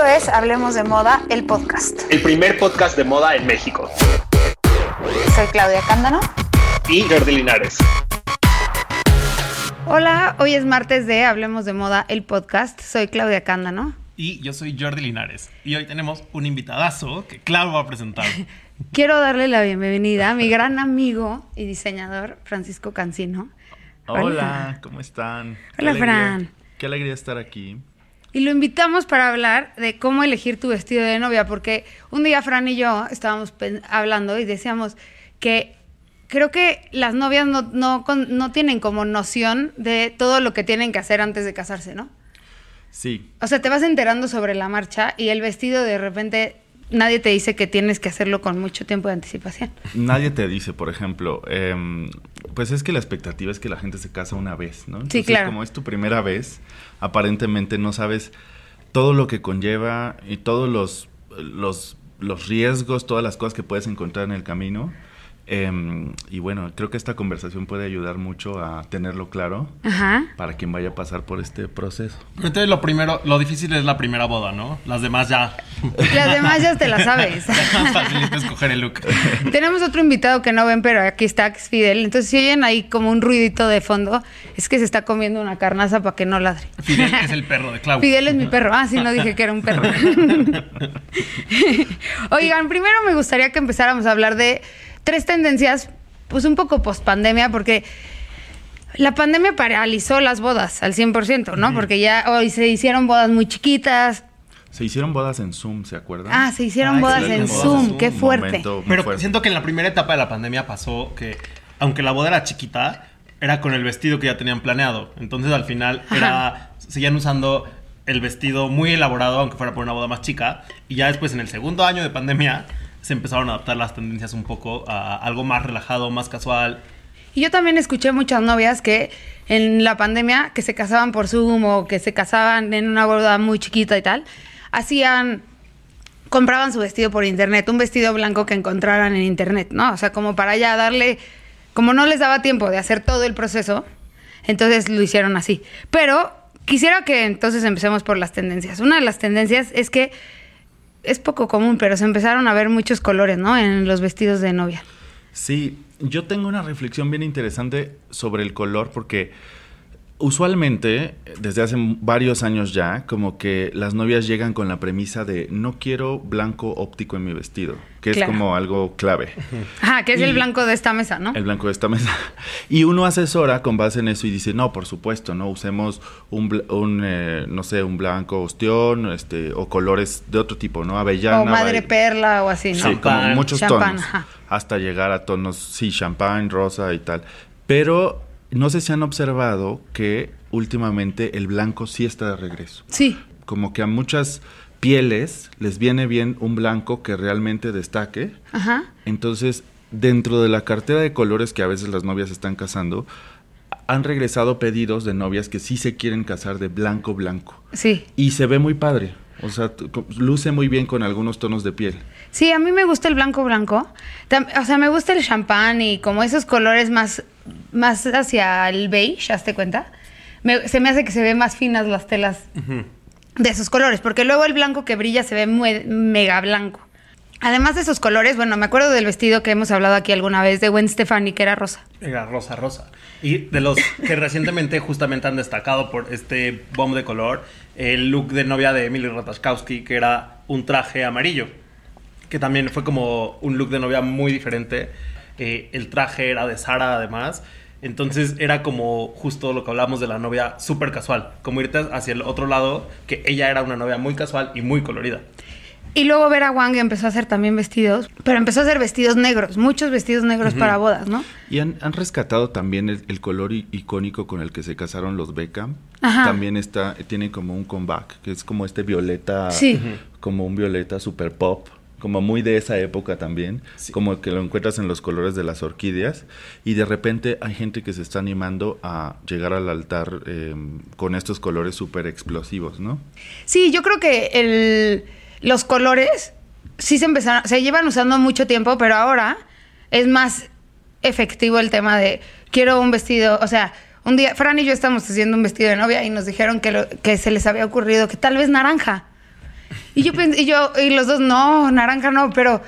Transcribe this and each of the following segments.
Esto es Hablemos de Moda, el podcast. El primer podcast de moda en México. Soy Claudia Cándano. Y Jordi Linares. Hola, hoy es martes de Hablemos de Moda, el podcast. Soy Claudia Cándano. Y yo soy Jordi Linares. Y hoy tenemos un invitadazo que Clau va a presentar. Quiero darle la bienvenida a mi gran amigo y diseñador, Francisco Cancino. Hola, ¿cómo están? Hola, Fran. Qué alegría estar aquí. Y lo invitamos para hablar de cómo elegir tu vestido de novia, porque un día Fran y yo estábamos hablando y decíamos que creo que las novias no, no, no tienen como noción de todo lo que tienen que hacer antes de casarse, ¿no? Sí. O sea, te vas enterando sobre la marcha y el vestido de repente nadie te dice que tienes que hacerlo con mucho tiempo de anticipación. Nadie te dice, por ejemplo, em, pues es que la expectativa es que la gente se casa una vez, ¿no? sí, claro. Como es tu primera vez, aparentemente no sabes todo lo que conlleva y todos los, los, los riesgos, todas las cosas que puedes encontrar en el camino. Em, y bueno, creo que esta conversación puede ayudar mucho a tenerlo claro para quien vaya a pasar por este proceso. Entonces lo primero, lo difícil es la primera boda, ¿no? Las demás ya. Las demás ya te las sabes. Facilita escoger el look. Tenemos otro invitado que no ven, pero aquí está, es Fidel. Entonces si oyen ahí como un ruidito de fondo, es que se está comiendo una carnaza para que no ladre. Fidel es el perro de Clau. Fidel es mi perro. Ah, sí, no dije que era un perro. Oigan, primero me gustaría que empezáramos a hablar de tres tendencias, pues un poco post pandemia, porque la pandemia paralizó las bodas al 100%, ¿no? Porque ya hoy se hicieron bodas muy chiquitas. Se hicieron bodas en Zoom, ¿se acuerdan? Ah, se hicieron bodas, en Zoom. qué fuerte. Pero siento que en la primera etapa de la pandemia pasó que, aunque la boda era chiquita, era con el vestido que ya tenían planeado. Entonces al final era, seguían usando el vestido muy elaborado, aunque fuera por una boda más chica. Y ya después, en el segundo año de pandemia, se empezaron a adaptar las tendencias un poco a algo más relajado, más casual. Y yo también escuché muchas novias que en la pandemia, que se casaban por Zoom o que se casaban en una boda muy chiquita y tal, hacían compraban su vestido por internet, un vestido blanco que encontraran en internet, ¿no? O sea, como para ya darle, como no les daba tiempo de hacer todo el proceso, entonces lo hicieron así. Pero quisiera que entonces empecemos por las tendencias. Una de las tendencias es que es poco común, pero se empezaron a ver muchos colores, ¿no? En los vestidos de novia. Sí, yo tengo una reflexión bien interesante sobre el color porque usualmente, desde hace varios años ya, como que las novias llegan con la premisa de no quiero blanco óptico en mi vestido, que es como algo clave. Ajá, que es el blanco de esta mesa, ¿no? El blanco de esta mesa. Y uno asesora con base en eso y dice, no, por supuesto, no usemos un, un eh, no sé, un blanco ostión, este, o colores de otro tipo, ¿no? Avellana. O madre perla o así, ¿no? Sí, como muchos tonos. Hasta llegar a tonos, sí, champán, rosa y tal. Pero no sé si han observado que últimamente el blanco sí está de regreso. Sí. Como que a muchas pieles les viene bien un blanco que realmente destaque. Ajá. Entonces, dentro de la cartera de colores que a veces las novias están casando, han regresado pedidos de novias que sí se quieren casar de blanco blanco. Sí. Y se ve muy padre. O sea, luce muy bien con algunos tonos de piel. Sí, a mí me gusta el blanco blanco. O sea, me gusta el champán y como esos colores más, más hacia el beige, ¿te cuenta? se me hace que se ve más finas las telas de esos colores, porque luego el blanco que brilla se ve muy, mega blanco. Además de esos colores, bueno, me acuerdo del vestido que hemos hablado aquí alguna vez de Gwen Stefani, que era rosa. Era rosa, rosa. Y de los que recientemente justamente han destacado por este bomb de color, el look de novia de Emily Ratajkowski, que era un traje amarillo, que también fue como un look de novia muy diferente. Eh, el traje era de Sara además. Entonces era como justo lo que hablábamos de la novia súper casual, como irte hacia el otro lado, que ella era una novia muy casual y muy colorida. Y luego Vera Wang empezó a hacer también vestidos, pero empezó a hacer vestidos negros, muchos vestidos negros para bodas, ¿no? Y han, rescatado también el, color icónico con el que se casaron los Beckham. También está, tiene como un comeback, que es como este violeta, como un violeta super pop, como muy de esa época también, como que lo encuentras en los colores de las orquídeas. Y de repente hay gente que se está animando a llegar al altar em, con estos colores súper explosivos, ¿no? Sí, yo creo que el los colores sí se empezaron, se llevan usando mucho tiempo, pero ahora es más efectivo el tema de quiero un vestido, o sea, un día Fran y yo estamos haciendo un vestido de novia y nos dijeron que, que se les había ocurrido que tal vez naranja. Y yo, y yo, y los dos, no, naranja no, pero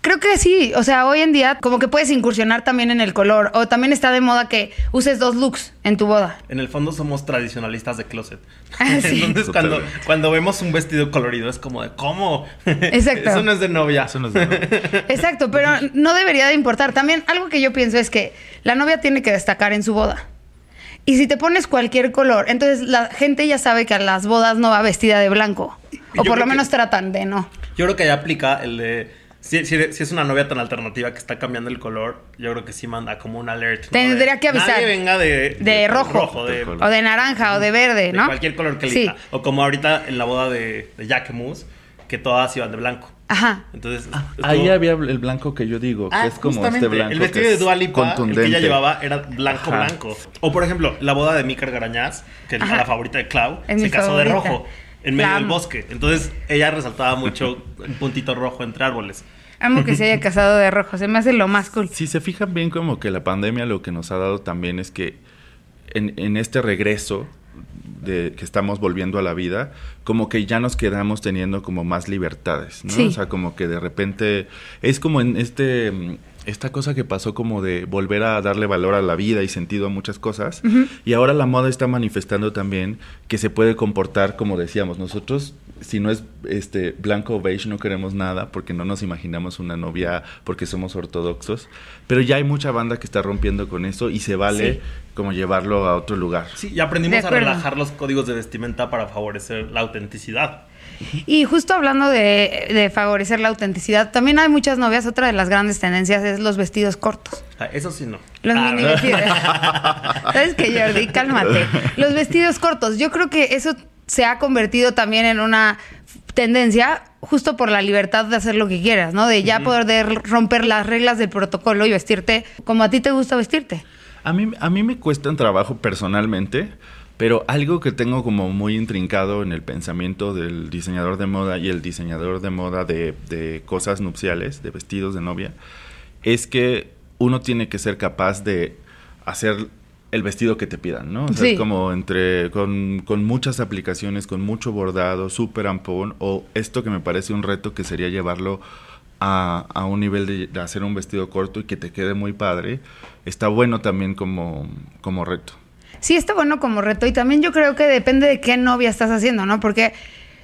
Creo que sí, o sea, hoy en día como que puedes incursionar también en el color o también está de moda que uses dos looks en tu boda. En el fondo somos tradicionalistas de closet. Ah, sí. Entonces cuando, cuando vemos un vestido colorido es como de ¿cómo? Exacto. Eso no es de novia. Eso no es de novia. Exacto, pero no debería de importar. También algo que yo pienso es que la novia tiene que destacar en su boda. Y si te pones cualquier color, entonces la gente ya sabe que a las bodas no va vestida de blanco. O por lo menos tratan de no. Yo creo que ya aplica el de si, si, es una novia tan alternativa que está cambiando el color, yo creo que sí manda como un alert. Tendría que avisar. Nadie venga de, de, rojo, o de naranja o de verde, ¿no? De cualquier color que elija. O como ahorita en la boda de, de Jack que todas iban de blanco. Ajá. Entonces, ah, ahí había el blanco que yo digo, que ah, es como este blanco. El vestido de Dua Lipa, el que ella llevaba, era blanco blanco. O por ejemplo, la boda de Mika Garañaz, que es la favorita de Clau, se casó de rojo en medio del bosque. Entonces, ella resaltaba mucho un puntito rojo entre árboles. Amo que se haya casado de rojo, se me hace lo más cool. Si se fijan bien como que la pandemia lo que nos ha dado también es que en, en este regreso de que estamos volviendo a la vida, como que ya nos quedamos teniendo como más libertades, ¿no? O sea, como que de repente es como en este esta cosa que pasó como de volver a darle valor a la vida y sentido a muchas cosas. Y ahora la moda está manifestando también que se puede comportar como decíamos. Nosotros, si no es este blanco o beige, no queremos nada porque no nos imaginamos una novia porque somos ortodoxos. Pero ya hay mucha banda que está rompiendo con eso y se vale como llevarlo a otro lugar. Sí, y aprendimos a relajar los códigos de vestimenta para favorecer la autenticidad. Y justo hablando de, favorecer la autenticidad, también hay muchas novias. Otra de las grandes tendencias es los vestidos cortos. Ah, eso sí no. Los ah, mini vestidos. ¿Sabes qué, Jordi? Cálmate. Los vestidos cortos. Yo creo que eso se ha convertido también en una tendencia justo por la libertad de hacer lo que quieras, ¿no? De ya poder romper las reglas del protocolo y vestirte como a ti te gusta vestirte. A mí, a mí me cuesta un trabajo personalmente pero algo que tengo como muy intrincado en el pensamiento del diseñador de moda y el diseñador de moda de, cosas nupciales, de vestidos de novia, es que uno tiene que ser capaz de hacer el vestido que te pidan, ¿no? O sea, es como entre, con, muchas aplicaciones, con mucho bordado, súper ampón, o esto que me parece un reto que sería llevarlo a, a un nivel de, de, hacer un vestido corto y que te quede muy padre, está bueno también como, como reto sí está bueno como reto y también yo creo que depende de qué novia estás haciendo, ¿no? Porque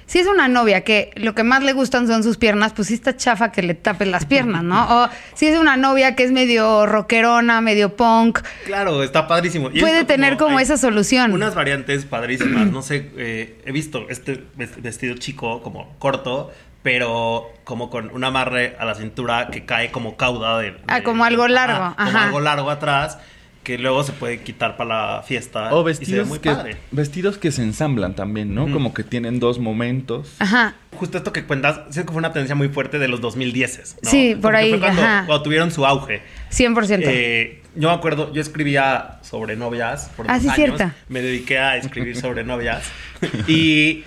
si es una novia que lo que más le gustan son sus piernas, pues sí está chafa que le tapes las piernas, ¿no? O si es una novia que es medio rockerona, medio punk. Claro, está padrísimo. puede tener como, esa solución. Unas variantes padrísimas. No sé, eh, he visto este vestido chico, como corto, pero como con un amarre a la cintura que cae como cauda de. ah, como algo largo. Como algo largo atrás que luego se puede quitar para la fiesta. O vestidos, muy que, padre. vestidos que se ensamblan también, ¿no? Como que tienen dos momentos. Ajá. Justo esto que cuentas, sé que fue una tendencia muy fuerte de los 2010, ¿no? Sí, por ahí. Fue cuando, tuvieron su auge. 100%. Eh, yo me acuerdo, yo escribía sobre novias por ah, sí, cierto. Me dediqué a escribir sobre novias. y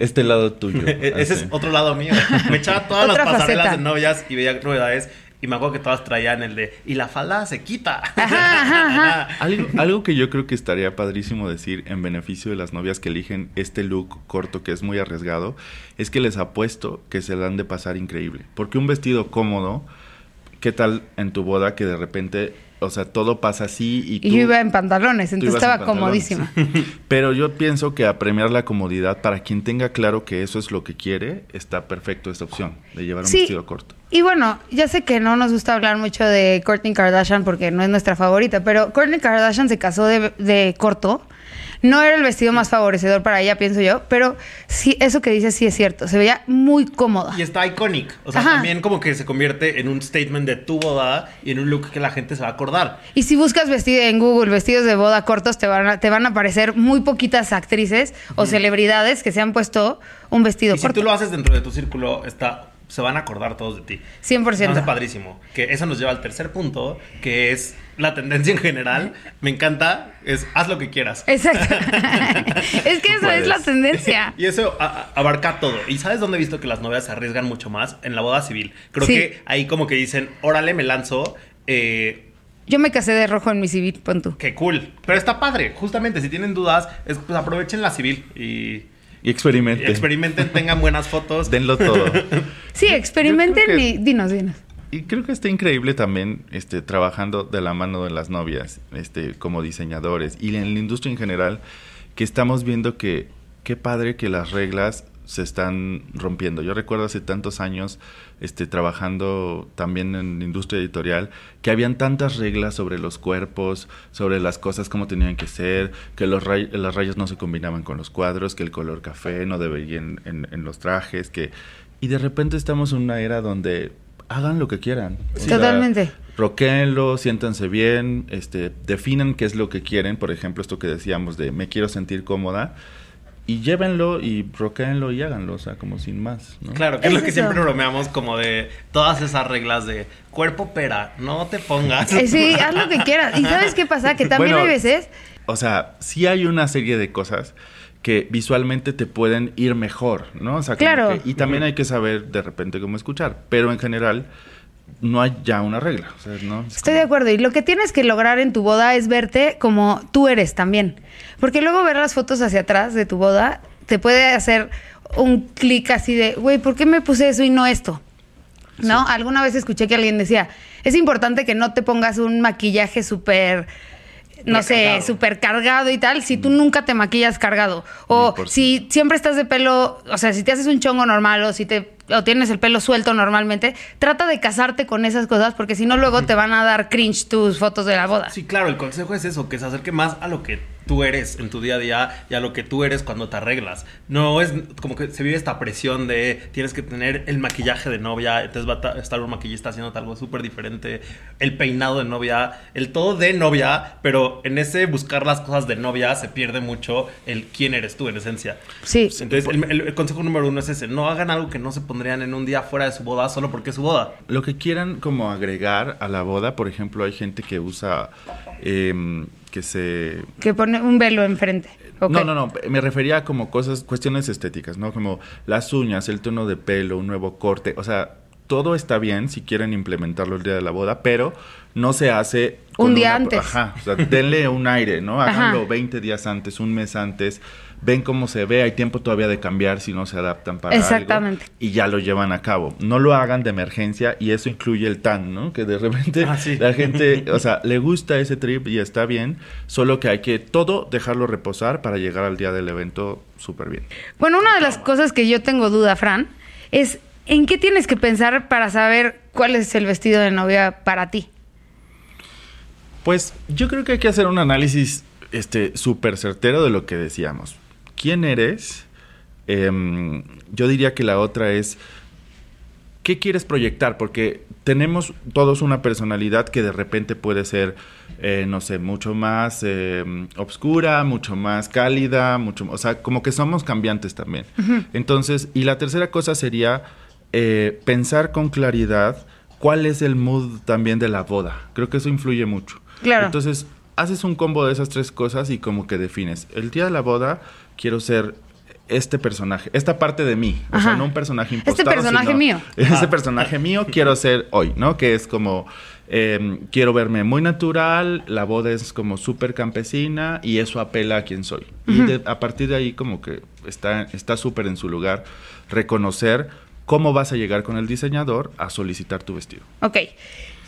este lado tuyo. Ese es otro lado mío. Me echaba todas las pasarelas de novias y veía novedades. Y me acuerdo que todas traían el de, y la falda se quita. algo, que yo creo que estaría padrísimo decir en beneficio de las novias que eligen este look corto que es muy arriesgado, es que les apuesto que se dan de pasar increíble. Porque un vestido cómodo, ¿qué tal en tu boda que de repente o sea, todo pasa así y tú, Y yo iba en pantalones, entonces estaba comodísima. Pero yo pienso que a premiar la comodidad, para quien tenga claro que eso es lo que quiere, está perfecto esta opción de llevar un vestido corto. Y bueno, ya sé que no nos gusta hablar mucho de Kourtney Kardashian porque no es nuestra favorita, pero Kourtney Kardashian se casó de, de corto no era el vestido más favorecedor para ella, pienso yo, pero sí, eso que dice sí es cierto. Se veía muy cómoda. Y está iconic. O sea, también como que se convierte en un statement de tu boda y en un look que la gente se va a acordar. Y si buscas vestido en Google, vestidos de boda cortos, te van a, te van a aparecer muy poquitas actrices o celebridades que se han puesto un vestido y corto. Si tú lo haces dentro de tu círculo, está se van a acordar todos de ti. 100%. Es padrísimo. Que eso nos lleva al tercer punto, que es la tendencia en general. Me encanta, es haz lo que quieras. Exacto. es que eso es la tendencia. Y eso abarca todo. ¿Y sabes dónde he visto que las novias se arriesgan mucho más? En la boda civil. Creo que ahí como que dicen, órale, me lanzo. Eh, yo me casé de rojo en mi civil, pon Qué cool. Pero está padre. Justamente, si tienen dudas, pues aprovechen la civil y Y experimenten. experimenten, tengan buenas fotos. Denlo todo. sí, experimenten y dinos, dinos. Y creo que está increíble también este, trabajando de la mano de las novias, este, como diseñadores y en la industria en general, que estamos viendo que qué padre que las reglas se están rompiendo. Yo recuerdo hace tantos años este, trabajando también en la industria editorial que habían tantas reglas sobre los cuerpos, sobre las cosas como tenían que ser, que los las rayas no se combinaban con los cuadros, que el color café no debería en, en, los trajes, que... Y de repente estamos en una era donde hagan lo que quieran. Totalmente. roquenlo, siéntanse bien, este, definan qué es lo que quieren. Por ejemplo, esto que decíamos de me quiero sentir cómoda y llévenlo y roqueenlo y háganlo, o sea, como sin más. ¿no? Claro, que es, lo que siempre bromeamos como de todas esas reglas de cuerpo pera, no te pongas. Eh, sí, haz lo que quieras. ¿Y sabes qué pasa? Que también hay veces... O sea, sí hay una serie de cosas que visualmente te pueden ir mejor, ¿no? O sea, claro. y también hay que saber de repente cómo escuchar, pero en general no hay ya una regla. Estoy de acuerdo. Y lo que tienes que lograr en tu boda es verte como tú eres también. Porque luego ver las fotos hacia atrás de tu boda te puede hacer un clic así de, güey, ¿por qué me puse eso y no esto? ¿No? Alguna vez escuché que alguien decía, es importante que no te pongas un maquillaje súper no sé, súper cargado y tal, si tú nunca te maquillas cargado. O si siempre estás de pelo, o sea, si te haces un chongo normal o si te o tienes el pelo suelto normalmente, trata de casarte con esas cosas porque si no luego te van a dar cringe tus fotos de la boda. Sí, claro, el consejo es eso, que se acerque más a lo que tú eres en tu día a día y a lo que tú eres cuando te arreglas. No es como que se vive esta presión de tienes que tener el maquillaje de novia, entonces va a estar un maquillista haciendo algo súper diferente, el peinado de novia, el todo de novia, pero en ese buscar las cosas de novia se pierde mucho el quién eres tú en esencia. Sí. Entonces el, consejo número uno es ese, no hagan algo que no se pondrían en un día fuera de su boda solo porque es su boda. Lo que quieran como agregar a la boda, por ejemplo, hay gente que usa... Eh, que se... Que pone un velo enfrente. No, no, no, me refería a como cosas, cuestiones estéticas, ¿no? Como las uñas, el tono de pelo, un nuevo corte, o sea, todo está bien si quieren implementarlo el día de la boda, pero no se hace... un día antes. Ajá, o sea, denle un aire, ¿no? Háganlo 20 días antes, un mes antes, ven cómo se ve, hay tiempo todavía de cambiar si no se adaptan para Exactamente. y ya lo llevan a cabo. No lo hagan de emergencia y eso incluye el TAN, ¿no? Que de repente ah, la gente, o sea, le gusta ese trip y está bien, solo que hay que todo dejarlo reposar para llegar al día del evento súper bien. Bueno, una de las cosas que yo tengo duda, Fran, es ¿en qué tienes que pensar para saber cuál es el vestido de novia para ti? Pues yo creo que hay que hacer un análisis este súper certero de lo que decíamos quién eres. Em, yo diría que la otra es, ¿qué quieres proyectar? Porque tenemos todos una personalidad que de repente puede ser, eh, no sé, mucho más eh, obscura, mucho más cálida, mucho, o sea, como que somos cambiantes también. Entonces, y la tercera cosa sería eh, pensar con claridad cuál es el mood también de la boda. Creo que eso influye mucho. Claro. Entonces, haces un combo de esas tres cosas y como que defines. El día de la boda quiero ser este personaje, esta parte de mí, o sea, no un personaje impostado. Este personaje mío. Este personaje mío quiero ser hoy, ¿no? Que es como, em, quiero verme muy natural, la boda es como súper campesina y eso apela a quien soy. Y a partir de ahí como que está súper en su lugar reconocer cómo vas a llegar con el diseñador a solicitar tu vestido. Ok.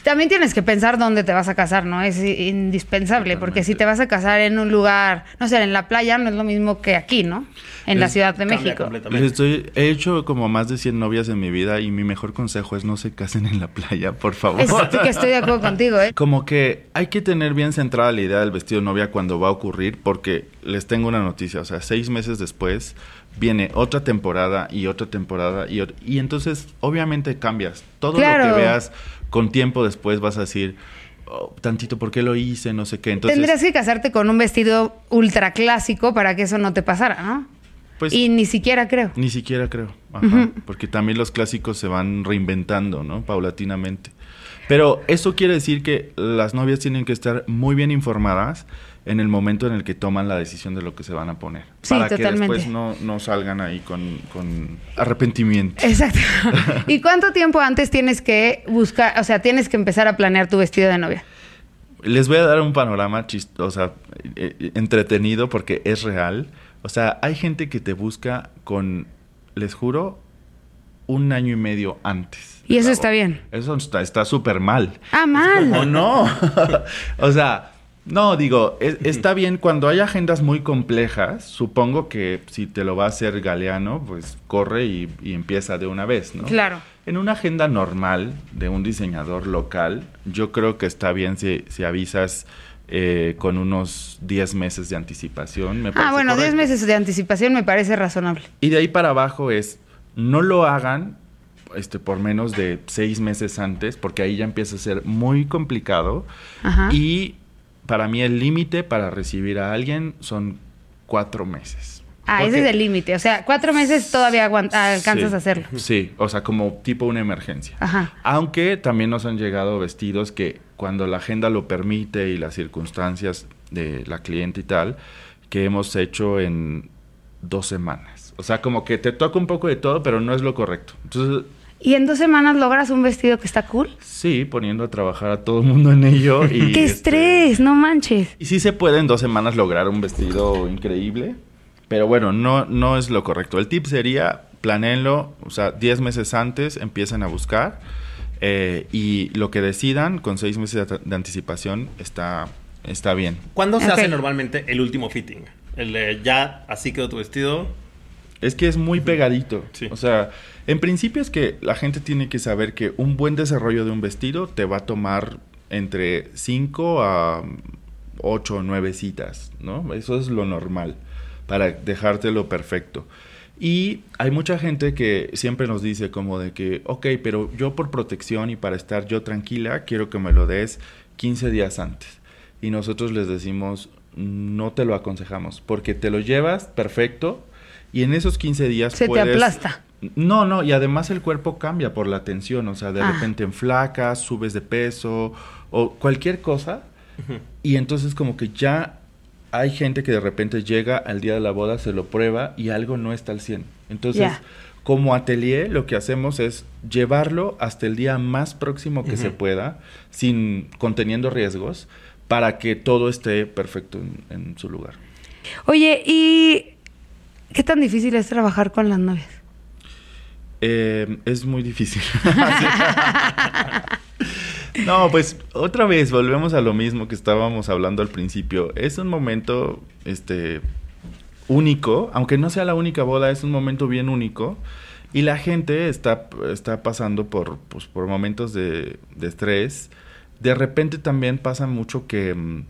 También tienes que pensar dónde te vas a casar, ¿no? Es indispensable, porque si te vas a casar en un lugar, no sé, en la playa, no es lo mismo que aquí, ¿no? En la Ciudad de México. estoy, he hecho como más de 100 novias en mi vida y mi mejor consejo es no se casen en la playa, por favor. que estoy de acuerdo contigo, ¿eh? Como que hay que tener bien centrada la idea del vestido de novia cuando va a ocurrir, porque les tengo una noticia, o sea, seis meses después viene otra temporada y otra temporada y, y entonces obviamente cambias. Todo lo que veas con tiempo después vas a decir, oh, tantito, ¿por qué lo hice? No sé qué. Entonces, Tendrías que casarte con un vestido ultra clásico para que eso no te pasara, ¿no? Pues, y ni siquiera creo. Ni siquiera creo, Ajá, porque también los clásicos se van reinventando, ¿no? Paulatinamente. Pero eso quiere decir que las novias tienen que estar muy bien informadas en el momento en el que toman la decisión de lo que se van a poner. para que después no, no salgan ahí con, con, arrepentimiento. Exacto. ¿Y cuánto tiempo antes tienes que buscar, o sea, tienes que empezar a planear tu vestido de novia? Les voy a dar un panorama chistoso, o sea, eh, entretenido porque es real. O sea, hay gente que te busca con, les juro, un año y medio antes. ¿Y eso está bien? Eso está súper mal. Ah, mal. ¿O no? o sea, no, digo, está bien cuando hay agendas muy complejas. Supongo que si te lo va a hacer Galeano, pues corre y, empieza de una vez, ¿no? Claro. En una agenda normal de un diseñador local, yo creo que está bien si, si avisas eh, con unos 10 meses de anticipación. ah, bueno, 10 meses de anticipación me parece razonable. Y de ahí para abajo es, no lo hagan este, por menos de 6 meses antes, porque ahí ya empieza a ser muy complicado. Ajá. Y para mí el límite para recibir a alguien son cuatro meses. Ah, ese es el límite. O sea, cuatro meses todavía alcanzas a hacerlo. Sí, o sea, como tipo una emergencia. Ajá. Aunque también nos han llegado vestidos que cuando la agenda lo permite y las circunstancias de la cliente y tal, que hemos hecho en dos semanas. O sea, como que te toca un poco de todo, pero no es lo correcto. Entonces, ¿Y en dos semanas logras un vestido que está cool? Sí, poniendo a trabajar a todo el mundo en ello. Y ¡Qué este, estrés! No manches. Y sí se puede en dos semanas lograr un vestido increíble, pero bueno, no, no es lo correcto. El tip sería, planeenlo, o sea, 10 meses antes empiecen a buscar eh, y lo que decidan con seis meses de, anticipación está, está bien. ¿Cuándo se hace normalmente el último fitting? El ya así quedó tu vestido. Es que es muy pegadito. O sea, en principio es que la gente tiene que saber que un buen desarrollo de un vestido te va a tomar entre 5 a 8 o 9 citas, ¿no? Eso es lo normal para dejártelo perfecto. Y hay mucha gente que siempre nos dice como de que, ok, pero yo por protección y para estar yo tranquila, quiero que me lo des 15 días antes. Y nosotros les decimos, no te lo aconsejamos, porque te lo llevas perfecto y en esos 15 días... Se te aplasta. No, no, y además el cuerpo cambia por la tensión, o sea, de ah. repente en flacas, subes de peso o cualquier cosa. Y entonces como que ya hay gente que de repente llega al día de la boda, se lo prueba y algo no está al 100. Entonces, como atelier, lo que hacemos es llevarlo hasta el día más próximo que se pueda, sin conteniendo riesgos, para que todo esté perfecto en su lugar. Oye, ¿y qué tan difícil es trabajar con las novias? Eh, es muy difícil. no, pues otra vez volvemos a lo mismo que estábamos hablando al principio. Es un momento, este, único, aunque no sea la única boda, es un momento bien único. Y la gente está, está pasando por, pues, por momentos de, de estrés. De repente también pasa mucho que mm,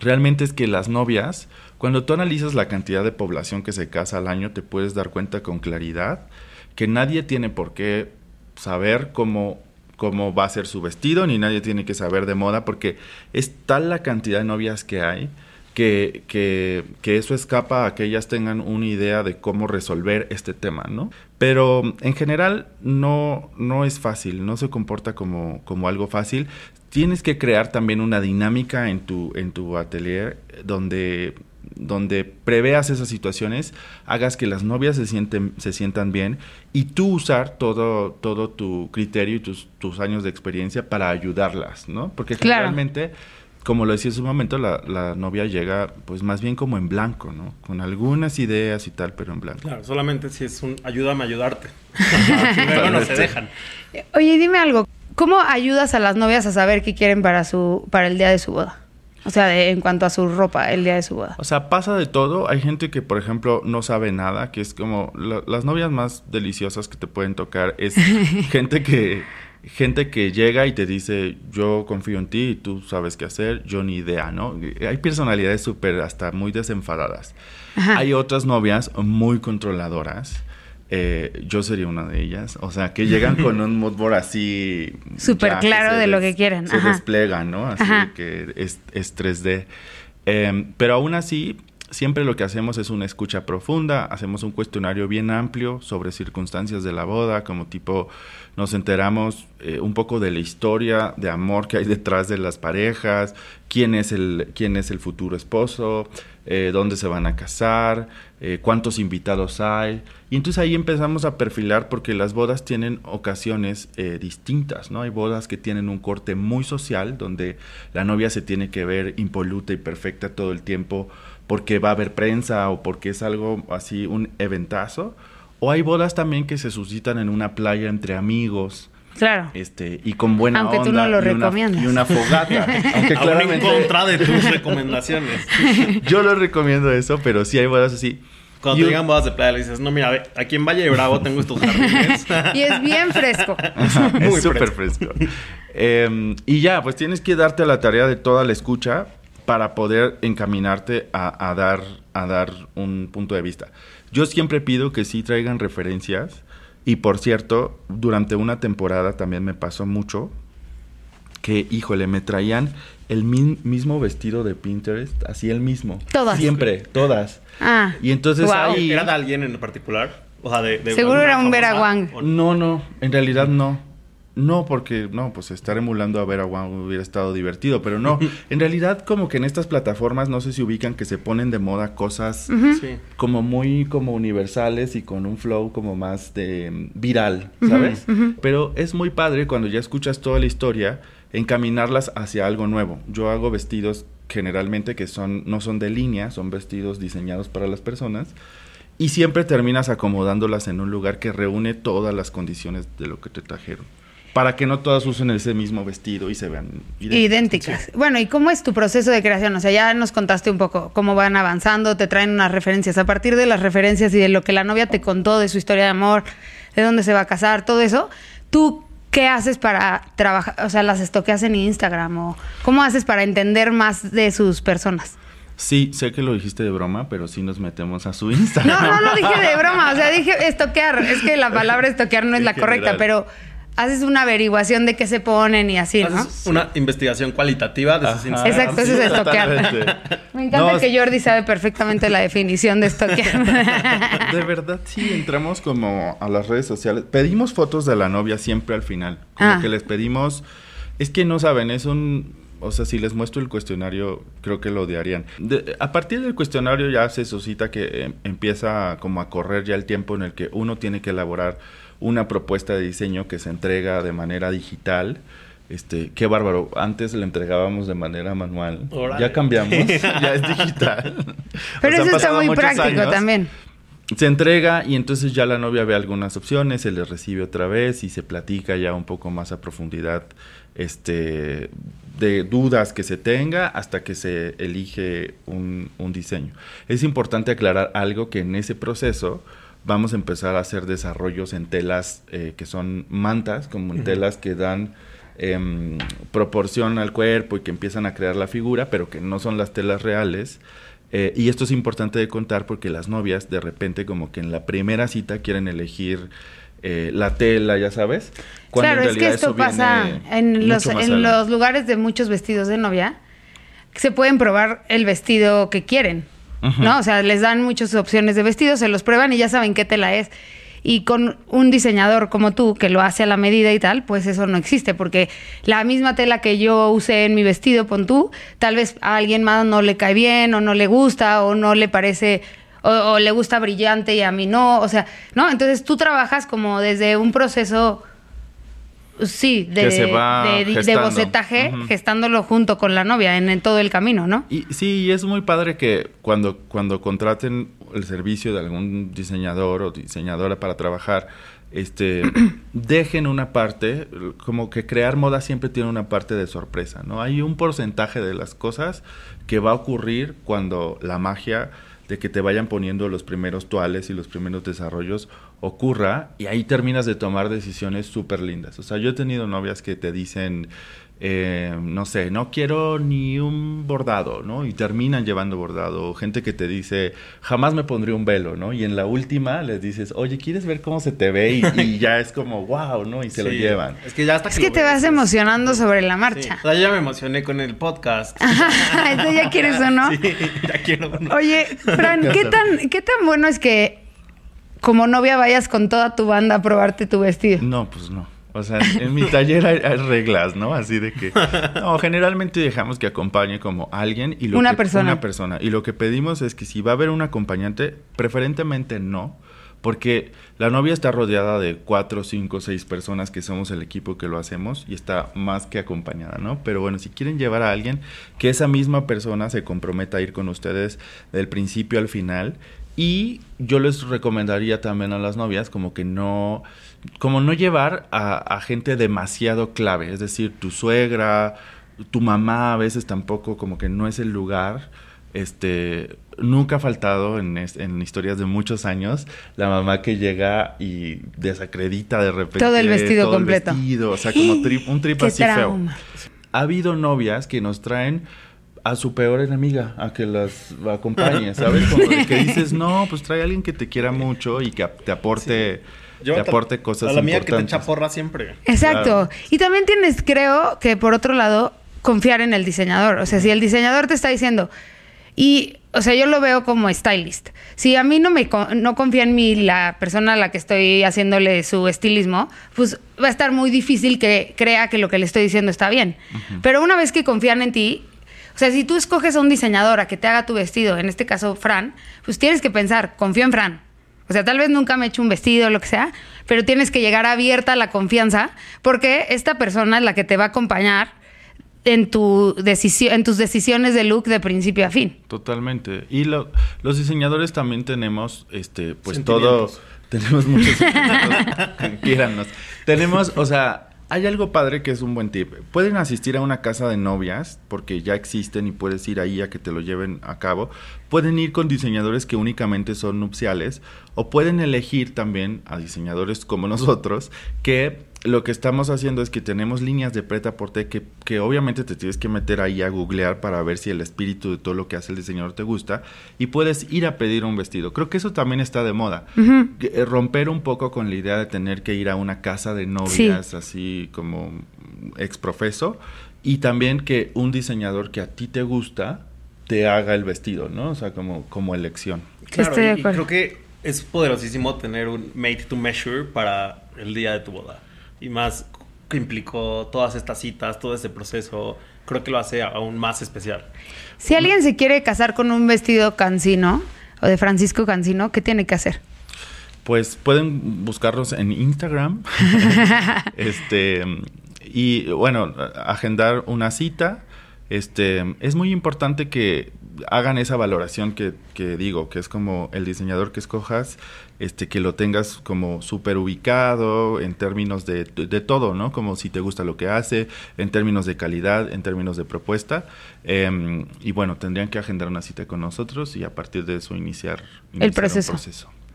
realmente es que las novias, cuando tú analizas la cantidad de población que se casa al año, te puedes dar cuenta con claridad que nadie tiene por qué saber cómo, cómo va a ser su vestido, ni nadie tiene que saber de moda, porque es tal la cantidad de novias que hay que, que, eso escapa a que ellas tengan una idea de cómo resolver este tema, ¿no? Pero en general no, no es fácil, no se comporta como, como algo fácil. Tienes que crear también una dinámica en tu, en tu atelier donde donde preveas esas situaciones, hagas que las novias se, sienten, se sientan bien y tú usar todo, todo tu criterio y tus, tus años de experiencia para ayudarlas, ¿no? Porque generalmente, como lo decía en su momento, la, la, novia llega pues más bien como en blanco, ¿no? Con algunas ideas y tal, pero en blanco. Claro, solamente si es un ayúdame a ayudarte. no se dejan. Oye, dime algo, ¿cómo ayudas a las novias a saber qué quieren para, su, para el día de su boda? O sea, en cuanto a su ropa el día de su boda. O sea, pasa de todo. Hay gente que, por ejemplo, no sabe nada, que es como las novias más deliciosas que te pueden tocar es gente que gente que llega y te dice, "Yo confío en ti y tú sabes qué hacer." Yo ni idea, ¿no? Hay personalidades súper hasta muy desenfadadas. Hay otras novias muy controladoras eh, yo sería una de ellas. O sea, que llegan con un moodboard así. Súper claro de lo que quieren. Se desplegan, ¿no? Así que es, es 3D. Em, pero aún así, siempre lo que hacemos es una escucha profunda, hacemos un cuestionario bien amplio sobre circunstancias de la boda, como tipo nos enteramos eh, un poco de la historia de amor que hay detrás de las parejas, quién es el, quién es el futuro esposo, eh, dónde se van a casar, eh, cuántos invitados hay. Y entonces ahí empezamos a perfilar porque las bodas tienen ocasiones distintas, ¿no? Hay bodas que tienen un corte muy social, donde la novia se tiene que ver impoluta y perfecta todo el tiempo porque va a haber prensa o porque es algo así, un eventazo. O hay bodas también que se suscitan en una playa entre amigos. Claro. Este, y con buena Aunque onda. tú no lo y una- recomiendas. y una fogata. Aunque Aún en claramente contra de tus recomendaciones. yo lo recomiendo eso, pero sí hay bodas así. Cuando Y te digan bodas de playa, le dices, no, mira, aquí en Valle de Bravo tengo estos jardines. Y es bien fresco. Ajá, Muy es súper fresco. Eh, y ya, pues tienes que darte a la tarea de toda la escucha para poder encaminarte a, a dar, a dar un punto de vista. Yo siempre pido que sí traigan referencias. Y por cierto, durante una temporada también me pasó mucho que, híjole, me traían el mi- mismo vestido de Pinterest, así el mismo. Todas. Siempre, todas. Ah. Y entonces ahí... ¿Era de alguien en particular? O sea, de... de Seguro era un? Vera Wang. ¿O No, no, en realidad no. No, porque no, pues estar emulando a Vera Wang hubiera estado divertido, pero no. En realidad, como que en estas plataformas, no sé si ubican que se ponen de moda cosas Sí. como muy como universales y con un flow como más de mm, viral, ¿sabes? Pero es muy padre cuando ya escuchas toda la historia, encaminarlas hacia algo nuevo. Yo hago vestidos generalmente que son no son de línea, son vestidos diseñados para las personas y siempre terminas acomodándolas en un lugar que reúne todas las condiciones de lo que te trajeron. Para que no todas usen ese mismo vestido y se vean Idénticas. Bueno, ¿y cómo es tu proceso de creación? O sea, ya nos contaste un poco cómo van avanzando, te traen unas referencias. A partir de las referencias y de lo que la novia te contó de su historia de amor, de dónde se va a casar, todo eso, ¿tú qué haces para trabajar? O sea, las estoqueas en Instagram o cómo haces para entender más de sus personas? Sí, sé que lo dijiste de broma, pero sí nos metemos a su Instagram. No, no lo dije de broma, o sea, dije estoquear. Es que la palabra estoquear no es En la correcta, pero haces una averiguación de qué se ponen y así, ¿no? Haces una investigación cualitativa de sus Ajá. Instagram. Exacto, eso es estoquear. Me encanta No, que Jordi sabe perfectamente la definición de estoquear. De verdad, sí, entramos como a las redes sociales. Pedimos fotos de la novia siempre al final. Como Ah. que les pedimos. Es que no saben, es un. O sea, si les muestro el cuestionario, creo que lo odiarían. De- a partir del cuestionario ya se suscita que eh, empieza como a correr ya el tiempo en el que uno tiene que elaborar una propuesta de diseño que se entrega de manera digital. Este, qué bárbaro. Antes le entregábamos de manera manual. Órale. Ya cambiamos, ya es digital. Pero O sea, han eso está muy práctico años. también. Se entrega y entonces ya la novia ve algunas opciones, se le recibe otra vez y se platica ya un poco más a profundidad este, de dudas que se tenga hasta que se elige un, un diseño. Es importante aclarar algo que en ese proceso vamos a empezar a hacer desarrollos en telas eh, que son mantas, como en telas que dan em, proporción al cuerpo y que empiezan a crear la figura, pero que no son las telas reales. Eh, y esto es importante de contar porque las novias de repente como que en la primera cita quieren elegir eh, la tela, ya sabes. cuando claro, en es que realidad esto pasa en los, en los lugares de muchos vestidos de novia. que Se pueden probar el vestido que quieren, ¿no? O sea, les dan muchas opciones de vestidos, se los prueban y ya saben qué tela es. Y con un diseñador como tú, que lo hace a la medida y tal, pues eso no existe, porque la misma tela que yo usé en mi vestido, pon tú, tal vez a alguien más no le cae bien, o no le gusta, o no le parece, o le gusta brillante y a mí no, o sea, ¿no? Entonces tú trabajas como desde un proceso, sí, de, Que se va de- bocetaje, gestándolo junto con la novia en, en todo el camino, ¿no? Y sí, y es muy padre que cuando, cuando contraten el servicio de algún diseñador o diseñadora para trabajar, este, dejen una parte, como que crear moda siempre tiene una parte de sorpresa, ¿no? Hay un porcentaje de las cosas que va a ocurrir cuando la magia de que te vayan poniendo los primeros tuales y los primeros desarrollos ocurra y ahí terminas de tomar decisiones súper lindas. O sea, yo he tenido novias que te dicen, eh, no sé, no quiero ni un bordado, ¿no? Y terminan llevando bordado. Gente que te dice, jamás me pondré un velo, ¿no? Y en la última les dices, oye, ¿quieres ver cómo se te ve? Y, y ya es como, wow, ¿no? Y se lo Sí. llevan. Es que ya hasta Es que te ves, vas es- emocionando sobre la Sí. marcha. O sea, yo ya me emocioné con el podcast. ¿Eso ya quieres o no? Sí, ya quiero uno. Oye, Fran, ¿qué tan, ¿qué tan bueno es que como novia vayas con toda tu banda a probarte tu vestido? No, pues no. O sea, en mi taller hay, hay reglas, ¿no? Así de que... No, generalmente dejamos que acompañe como alguien y lo Una que- persona. Una persona. Y lo que pedimos es que si va a haber un acompañante, preferentemente no, porque la novia está rodeada de cuatro, cinco, seis personas que somos el equipo que lo hacemos y está más que acompañada, ¿no? Pero bueno, si quieren llevar a alguien, que esa misma persona se comprometa a ir con ustedes del principio al final. Y yo les recomendaría también a las novias como que no, como no llevar a, a gente demasiado clave, es decir, tu suegra, tu mamá a veces tampoco como que no es el lugar este, nunca ha faltado en, en, historias de muchos años la mamá que llega y desacredita de repente todo el vestido completo. o sea, como un trip así feo. Ha habido novias que nos traen a su peor enemiga a que las acompañe, ¿sabes? Como de que dices, no, pues trae a alguien que te quiera mucho y que te aporte. te aporte cosas a la mía que te echa porra siempre. Exacto. Y también tienes, creo, que por otro lado, confiar en el diseñador. O sea, si el diseñador te está diciendo, y, o sea, yo lo veo como stylist. Si a mí no me no confía en mí la persona a la que estoy haciéndole su estilismo, pues va a estar muy difícil que crea que lo que le estoy diciendo está bien. Pero una vez que confían en ti, o sea, si tú escoges a un diseñador a que te haga tu vestido, en este caso Fran, pues tienes que pensar, confío en Fran. O sea, tal vez nunca me he hecho un vestido o lo que sea, pero tienes que llegar abierta a la confianza porque esta persona es la que te va a acompañar en, tu decisión, en tus decisiones de look de principio a fin. Totalmente. Y los diseñadores también tenemos, este, pues todo, tenemos muchos, Tenemos, o sea, hay algo padre que es un buen tip. Pueden asistir a una casa de novias, porque ya existen y puedes ir ahí a que te lo lleven a cabo. Pueden ir con diseñadores que únicamente son nupciales, o pueden elegir también a diseñadores como nosotros que lo que estamos haciendo es que tenemos líneas de preta por que, que obviamente te tienes que meter ahí a googlear para ver si el espíritu de todo lo que hace el diseñador te gusta y puedes ir a pedir un vestido. Creo que eso también está de moda. Eh, romper un poco con la idea de tener que ir a una casa de novias así como exprofeso y también que un diseñador que a ti te gusta te haga el vestido, ¿no? O sea, como, como elección. Claro, y creo que es poderosísimo tener un made to measure para el día de tu boda y más que implicó todas estas citas, todo ese proceso, creo que lo hace aún más especial. Si alguien se quiere casar con un vestido cancino o de Francisco Cancino, ¿qué tiene que hacer? Pues pueden buscarlos en Instagram. este y bueno, agendar una cita. Este es muy importante que hagan esa valoración que, que digo, que es como el diseñador que escojas este, que lo tengas como súper ubicado en términos de, de, todo, ¿no? Como si te gusta lo que hace, en términos de calidad, en términos de propuesta. Em, y bueno, tendrían que agendar una cita con nosotros y a partir de eso iniciar, el proceso.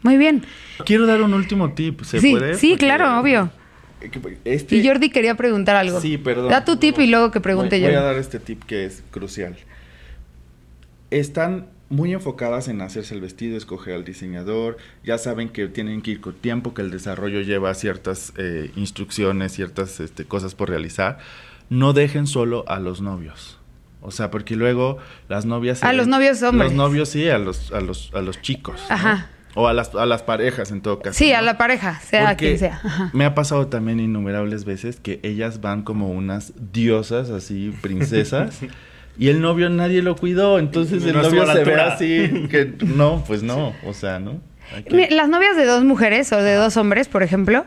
Muy bien. Quiero dar un último tip, ¿se sí, puede? Sí, claro, obvio. Este y Jordi quería preguntar algo. Sí, perdón. Da tu tip y luego que pregunte yo. Voy a dar este tip que es crucial. Están muy enfocadas en hacerse el vestido, escoger al diseñador, ya saben que tienen que ir con tiempo, que el desarrollo lleva ciertas eh, instrucciones, ciertas este, cosas por realizar, no dejen solo a los novios. O sea, porque luego las novias... A los novios hombres. Los novios sí, a los, a los, a los chicos. Ajá. O a las, a las parejas en todo caso. Sí, a la pareja, sea quien sea. Me ha pasado también innumerables veces que ellas van como unas diosas, así, princesas. Y el novio nadie lo cuidó, entonces el novio se ve así, que no, pues no, o sea, ¿no? Las novias de dos mujeres o de dos hombres, por ejemplo,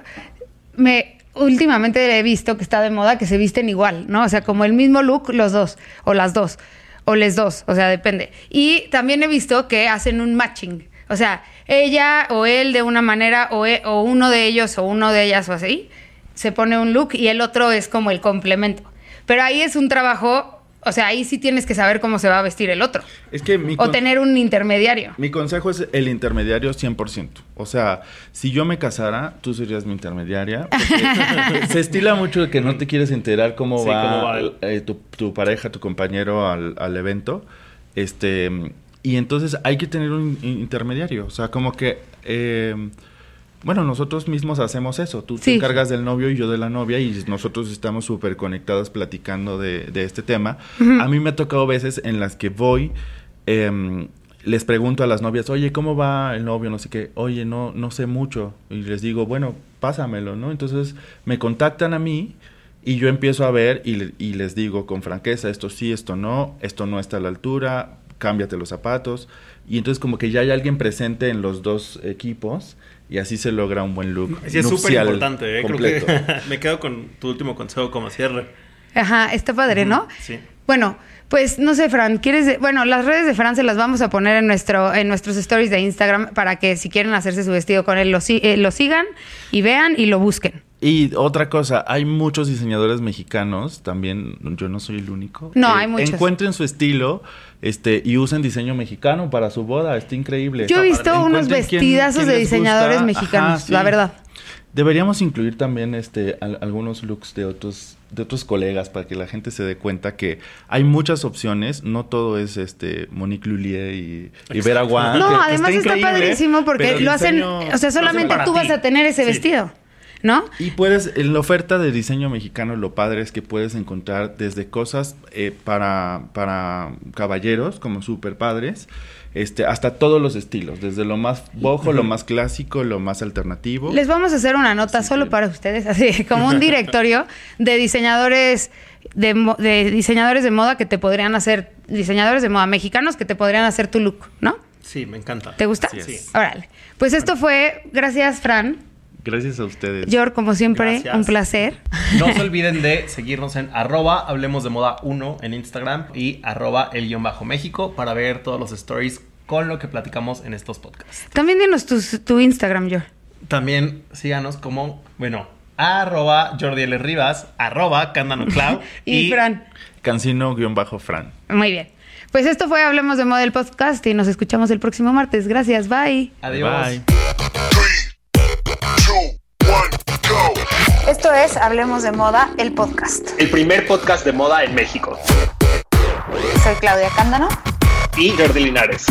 me últimamente he visto que está de moda que se visten igual, ¿no? O sea, como el mismo look los dos, o las dos, o les dos, o sea, depende. Y también he visto que hacen un matching, o sea, ella o él de una manera, o, e, o uno de ellos o uno de ellas o así, se pone un look y el otro es como el complemento. Pero ahí es un trabajo o sea, ahí sí tienes que saber cómo se va a vestir el otro. Es que mi o tener un intermediario. Mi consejo es el intermediario 100%. O sea, si yo me casara, tú serías mi intermediaria. se estila mucho que no te quieres enterar cómo va, eh, tu, pareja, tu compañero al, al, evento. Este, y entonces hay que tener un intermediario. O sea, como que... Eh, bueno, nosotros mismos hacemos eso. Tú te encargas del novio y yo de la novia y nosotros estamos súper conectados platicando de, este tema. A mí me ha tocado veces en las que voy, em, les pregunto a las novias, oye, ¿cómo va el novio? No sé qué. Oye, no, no sé mucho. Y les digo, bueno, pásamelo, ¿no? Entonces me contactan a mí y yo empiezo a ver y, y les digo con franqueza, esto sí, esto no, esto no está a la altura, cámbiate los zapatos. Y entonces como que ya hay alguien presente en los dos equipos y así se logra un buen look. Sí, es súper importante, ¿eh? Creo que me quedo con tu último consejo como cierre. Ajá, está padre, ¿no? Sí. Bueno, pues no sé, Fran, ¿quieres? bueno, las redes de Fran se las vamos a poner en nuestro en nuestros stories de Instagram para que si quieren hacerse su vestido con él lo, eh, lo sigan y vean y lo busquen. Y otra cosa, hay muchos diseñadores mexicanos, también yo no soy el único. No, hay muchos. Encuentren su estilo este y usen diseño mexicano para su boda, está increíble. Yo he visto unos vestidazos de diseñadores mexicanos, la verdad. Deberíamos incluir también este algunos looks de otros de otros colegas para que la gente se dé cuenta que hay muchas opciones, no todo es este Monique Lullier y, y Vera Wang. No, además está, padrísimo porque lo hacen, o sea, solamente tú vas a tener ese vestido. ¿No? Y puedes, en la oferta de diseño mexicano, lo padre es que puedes encontrar desde cosas eh, para, para caballeros, como super padres, este, hasta todos los estilos, desde lo más bojo, lo más clásico, lo más alternativo. Les vamos a hacer una nota solo para ustedes, así como un directorio de diseñadores de, de, diseñadores de moda que te podrían hacer, diseñadores de moda mexicanos que te podrían hacer tu look, ¿no? Sí, me encanta. ¿Te gusta? Sí. Órale. Pues esto fue, gracias Fran, Gracias a ustedes. George, como siempre, un placer. No se olviden de seguirnos en arroba Hablemos de Moda 1 en Instagram y arroba el guion bajo México para ver todos los stories con lo que platicamos en estos podcasts. También dinos tu, Instagram, George. También síganos como, bueno, arroba Jordi L. Rivas, arroba Candano Cloud y, Fran. Cancino-Fran. Muy bien. Pues esto fue Hablemos de Moda el podcast y nos escuchamos el próximo martes. Gracias, bye. Adiós. Bye. Esto es Hablemos de Moda, el podcast. El primer podcast de moda en México. Soy Claudia Cándano. Y Jordi Linares.